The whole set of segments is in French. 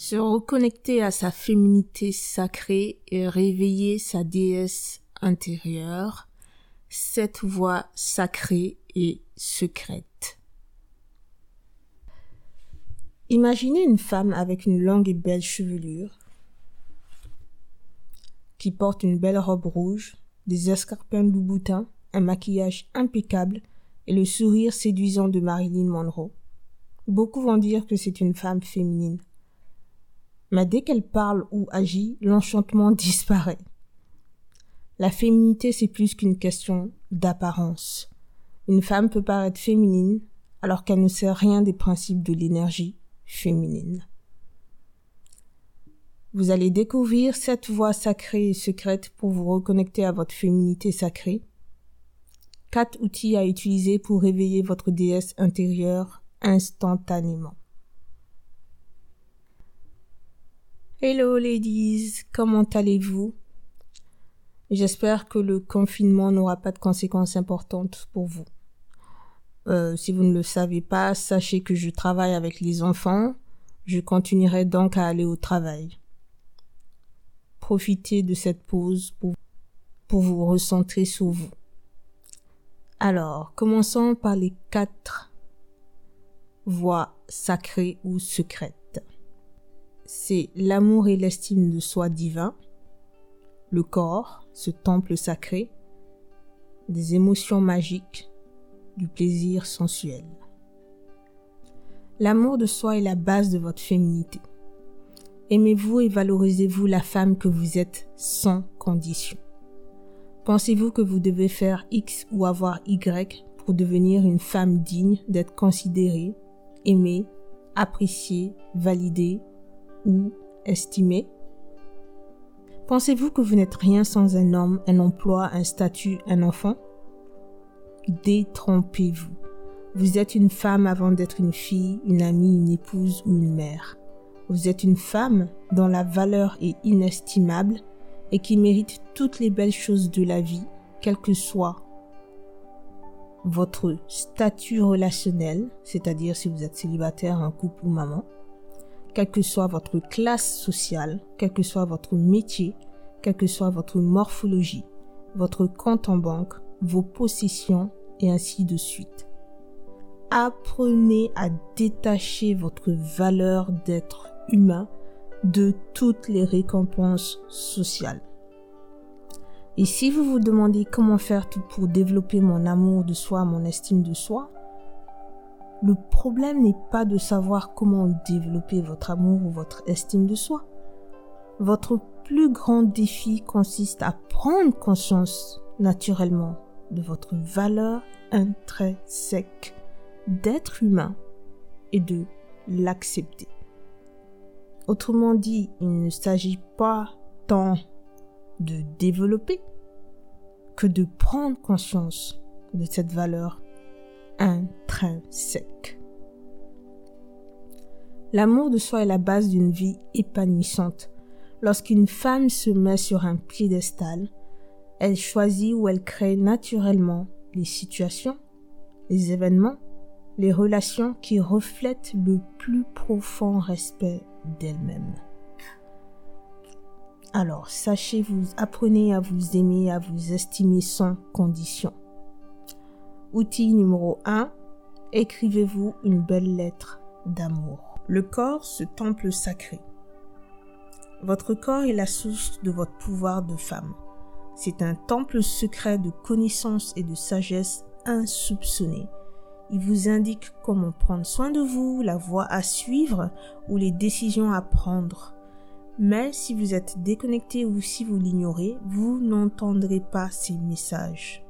Se reconnecter à sa féminité sacrée et réveiller sa déesse intérieure, cette voix sacrée et secrète. Imaginez une femme avec une longue et belle chevelure, qui porte une belle robe rouge, des escarpins Louboutin, un maquillage impeccable et le sourire séduisant de Marilyn Monroe. Beaucoup vont dire que c'est une femme féminine. Mais dès qu'elle parle ou agit, l'enchantement disparaît. La féminité, c'est plus qu'une question d'apparence. Une femme peut paraître féminine alors qu'elle ne sait rien des principes de l'énergie féminine. Vous allez découvrir cette voie sacrée et secrète pour vous reconnecter à votre féminité sacrée. Quatre outils à utiliser pour réveiller votre déesse intérieure instantanément. Hello ladies, comment allez-vous? J'espère que le confinement n'aura pas de conséquences importantes pour vous. Euh, si vous ne le savez pas, sachez que je travaille avec les enfants. Je continuerai donc à aller au travail. Profitez de cette pause pour, pour vous recentrer sur vous. Alors, commençons par les quatre voies sacrées ou secrètes. C'est l'amour et l'estime de soi divin, le corps, ce temple sacré, des émotions magiques, du plaisir sensuel. L'amour de soi est la base de votre féminité. Aimez-vous et valorisez-vous la femme que vous êtes sans condition. Pensez-vous que vous devez faire X ou avoir Y pour devenir une femme digne d'être considérée, aimée, appréciée, validée ou estimée Pensez-vous que vous n'êtes rien sans un homme, un emploi, un statut, un enfant? Détrompez-vous. Vous êtes une femme avant d'être une fille, une amie, une épouse ou une mère. Vous êtes une femme dont la valeur est inestimable et qui mérite toutes les belles choses de la vie, quel que soit votre statut relationnel, c'est-à-dire si vous êtes célibataire, un couple ou maman, quelle que soit votre classe sociale, quel que soit votre métier, quelle que soit votre morphologie, votre compte en banque, vos possessions et ainsi de suite. Apprenez à détacher votre valeur d'être humain de toutes les récompenses sociales. Et si vous vous demandez comment faire pour développer mon amour de soi, mon estime de soi, le problème n'est pas de savoir comment développer votre amour ou votre estime de soi. Votre plus grand défi consiste à prendre conscience naturellement de votre valeur intrinsèque d'être humain et de l'accepter. Autrement dit, il ne s'agit pas tant de développer que de prendre conscience de cette valeur intrinsèque. L'amour de soi est la base d'une vie épanouissante. Lorsqu'une femme se met sur un piédestal, elle choisit ou elle crée naturellement les situations, les événements, les relations qui reflètent le plus profond respect d'elle-même. Alors, sachez vous, apprenez à vous aimer, à vous estimer sans condition. Outil numéro 1, écrivez-vous une belle lettre d'amour. Le corps, ce temple sacré. Votre corps est la source de votre pouvoir de femme. C'est un temple secret de connaissance et de sagesse insoupçonnée. Il vous indique comment prendre soin de vous, la voie à suivre ou les décisions à prendre. Mais si vous êtes déconnecté ou si vous l'ignorez, vous n'entendrez pas ces messages.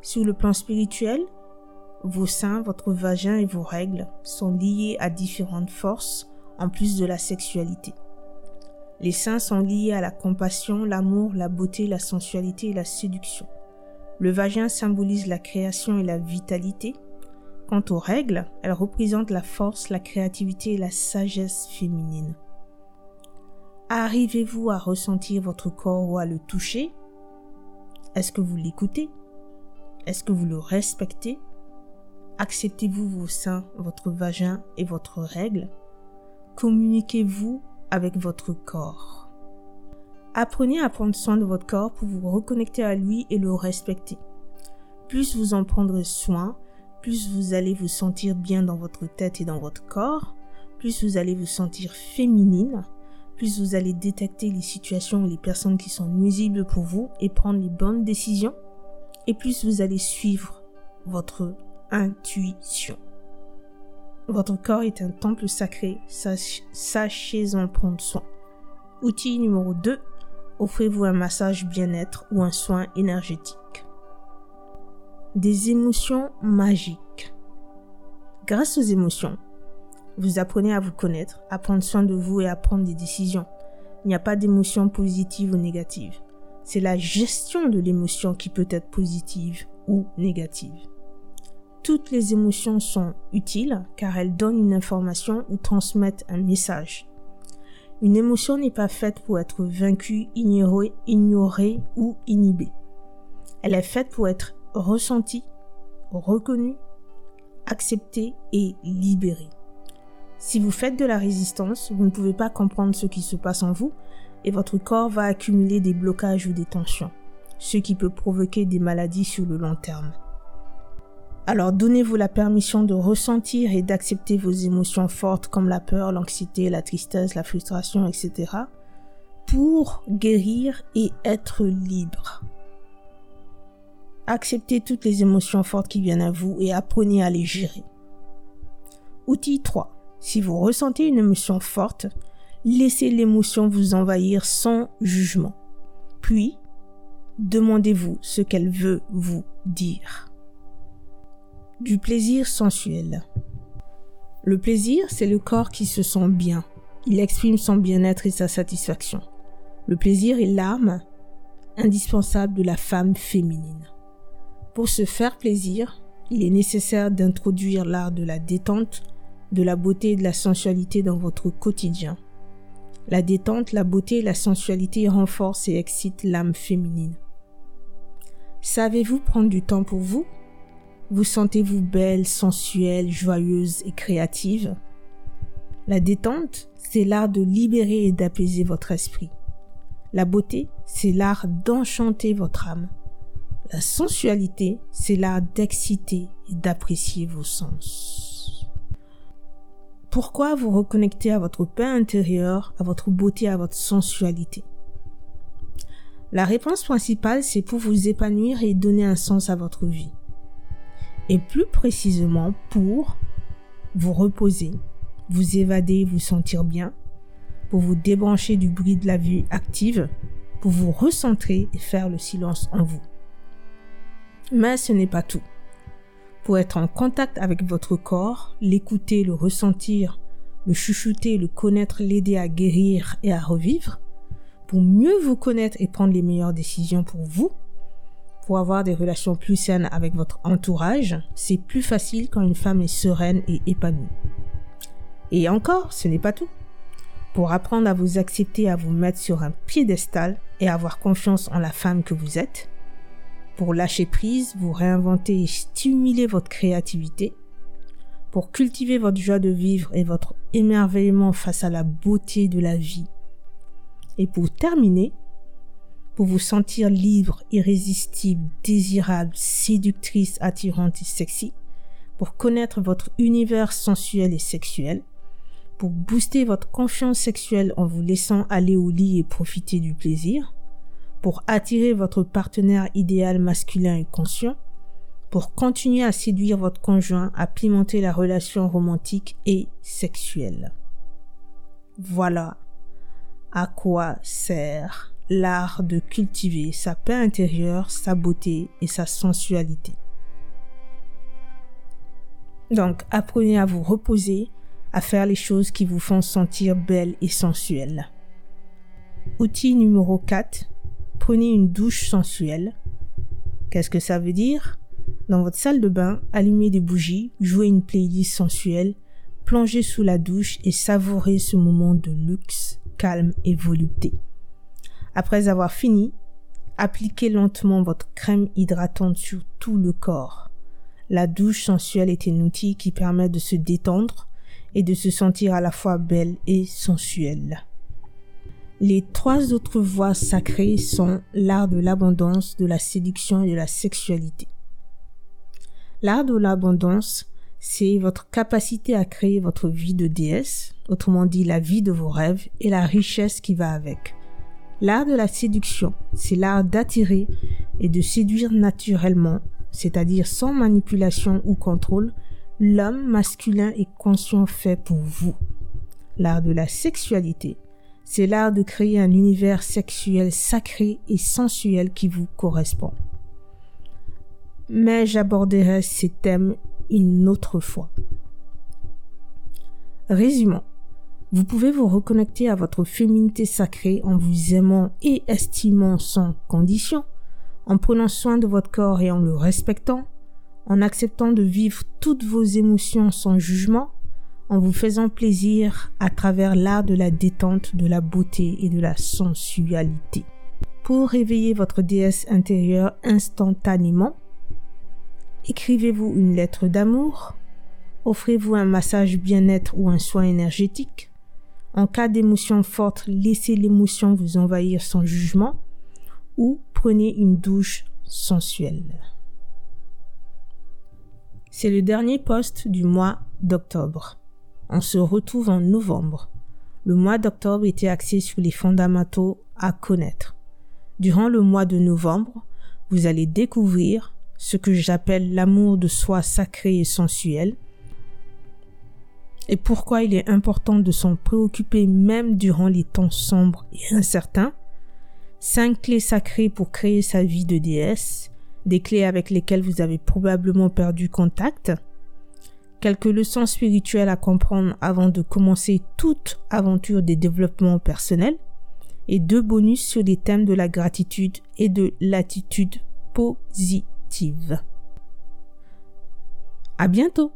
Sur le plan spirituel, vos seins, votre vagin et vos règles sont liés à différentes forces en plus de la sexualité. Les seins sont liés à la compassion, l'amour, la beauté, la sensualité et la séduction. Le vagin symbolise la création et la vitalité. Quant aux règles, elles représentent la force, la créativité et la sagesse féminine. Arrivez-vous à ressentir votre corps ou à le toucher? Est-ce que vous l'écoutez? Est-ce que vous le respectez? Acceptez-vous vos seins, votre vagin et votre règle? Communiquez-vous avec votre corps? Apprenez à prendre soin de votre corps pour vous reconnecter à lui et le respecter. Plus vous en prendrez soin, plus vous allez vous sentir bien dans votre tête et dans votre corps, plus vous allez vous sentir féminine, plus vous allez détecter les situations ou les personnes qui sont nuisibles pour vous et prendre les bonnes décisions, et plus vous allez suivre votre intuition. Votre corps est un temple sacré, sachez en prendre soin. Outil numéro 2, offrez-vous un massage bien-être ou un soin énergétique. Des émotions magiques. Grâce aux émotions, vous apprenez à vous connaître, à prendre soin de vous et à prendre des décisions. Il n'y a pas d'émotion positive ou négative. C'est la gestion de l'émotion qui peut être positive ou négative. Toutes les émotions sont utiles car elles donnent une information ou transmettent un message. Une émotion n'est pas faite pour être vaincue, ignorée, ignorée ou inhibée. Elle est faite pour être ressentie, reconnue, acceptée et libérée. Si vous faites de la résistance, vous ne pouvez pas comprendre ce qui se passe en vous et votre corps va accumuler des blocages ou des tensions, ce qui peut provoquer des maladies sur le long terme. Alors donnez-vous la permission de ressentir et d'accepter vos émotions fortes comme la peur, l'anxiété, la tristesse, la frustration, etc. pour guérir et être libre. Acceptez toutes les émotions fortes qui viennent à vous et apprenez à les gérer. Outil 3. Si vous ressentez une émotion forte, laissez l'émotion vous envahir sans jugement. Puis, demandez-vous ce qu'elle veut vous dire. Du plaisir sensuel. Le plaisir, c'est le corps qui se sent bien. Il exprime son bien-être et sa satisfaction. Le plaisir est l'âme indispensable de la femme féminine. Pour se faire plaisir, il est nécessaire d'introduire l'art de la détente de la beauté et de la sensualité dans votre quotidien. La détente, la beauté la sensualité renforcent et excitent l'âme féminine. Savez-vous prendre du temps pour vous? Vous sentez-vous belle, sensuelle, joyeuse et créative? La détente, c'est l'art de libérer et d'apaiser votre esprit. La beauté, c'est l'art d'enchanter votre âme. La sensualité, c'est l'art d'exciter et d'apprécier vos sens. Pourquoi vous reconnecter à votre paix intérieure, à votre beauté, à votre sensualité? La réponse principale, c'est pour vous épanouir et donner un sens à votre vie. Et plus précisément pour vous reposer, vous évader, vous sentir bien, pour vous débrancher du bruit de la vie active, pour vous recentrer et faire le silence en vous. Mais ce n'est pas tout pour être en contact avec votre corps, l'écouter, le ressentir, le chuchoter, le connaître, l'aider à guérir et à revivre, pour mieux vous connaître et prendre les meilleures décisions pour vous, pour avoir des relations plus saines avec votre entourage, c'est plus facile quand une femme est sereine et épanouie. Et encore, ce n'est pas tout. Pour apprendre à vous accepter, à vous mettre sur un piédestal et avoir confiance en la femme que vous êtes, pour lâcher prise, vous réinventer et stimuler votre créativité, pour cultiver votre joie de vivre et votre émerveillement face à la beauté de la vie. Et pour terminer, pour vous sentir libre, irrésistible, désirable, séductrice, attirante et sexy, pour connaître votre univers sensuel et sexuel, pour booster votre confiance sexuelle en vous laissant aller au lit et profiter du plaisir, pour attirer votre partenaire idéal masculin et conscient, pour continuer à séduire votre conjoint, à pimenter la relation romantique et sexuelle. Voilà à quoi sert l'art de cultiver sa paix intérieure, sa beauté et sa sensualité. Donc, apprenez à vous reposer, à faire les choses qui vous font sentir belle et sensuelle. Outil numéro 4 prenez une douche sensuelle. Qu'est-ce que ça veut dire? Dans votre salle de bain, allumez des bougies, jouez une playlist sensuelle, plongez sous la douche et savourez ce moment de luxe, calme et volupté. Après avoir fini, appliquez lentement votre crème hydratante sur tout le corps. La douche sensuelle est un outil qui permet de se détendre et de se sentir à la fois belle et sensuelle. Les trois autres voies sacrées sont l'art de l'abondance, de la séduction et de la sexualité. L'art de l'abondance, c'est votre capacité à créer votre vie de déesse, autrement dit la vie de vos rêves et la richesse qui va avec. L'art de la séduction, c'est l'art d'attirer et de séduire naturellement, c'est-à-dire sans manipulation ou contrôle, l'homme masculin et conscient fait pour vous. L'art de la sexualité, c'est l'art de créer un univers sexuel sacré et sensuel qui vous correspond. Mais j'aborderai ces thèmes une autre fois. Résumons. Vous pouvez vous reconnecter à votre féminité sacrée en vous aimant et estimant sans condition, en prenant soin de votre corps et en le respectant, en acceptant de vivre toutes vos émotions sans jugement, en vous faisant plaisir à travers l'art de la détente, de la beauté et de la sensualité. Pour réveiller votre déesse intérieure instantanément, écrivez-vous une lettre d'amour, offrez-vous un massage bien-être ou un soin énergétique, en cas d'émotion forte, laissez l'émotion vous envahir sans jugement ou prenez une douche sensuelle. C'est le dernier poste du mois d'octobre. On se retrouve en novembre. Le mois d'octobre était axé sur les fondamentaux à connaître. Durant le mois de novembre, vous allez découvrir ce que j'appelle l'amour de soi sacré et sensuel, et pourquoi il est important de s'en préoccuper même durant les temps sombres et incertains. Cinq clés sacrées pour créer sa vie de déesse, des clés avec lesquelles vous avez probablement perdu contact, quelques leçons spirituelles à comprendre avant de commencer toute aventure des développements personnels, et deux bonus sur les thèmes de la gratitude et de l'attitude positive. À bientôt!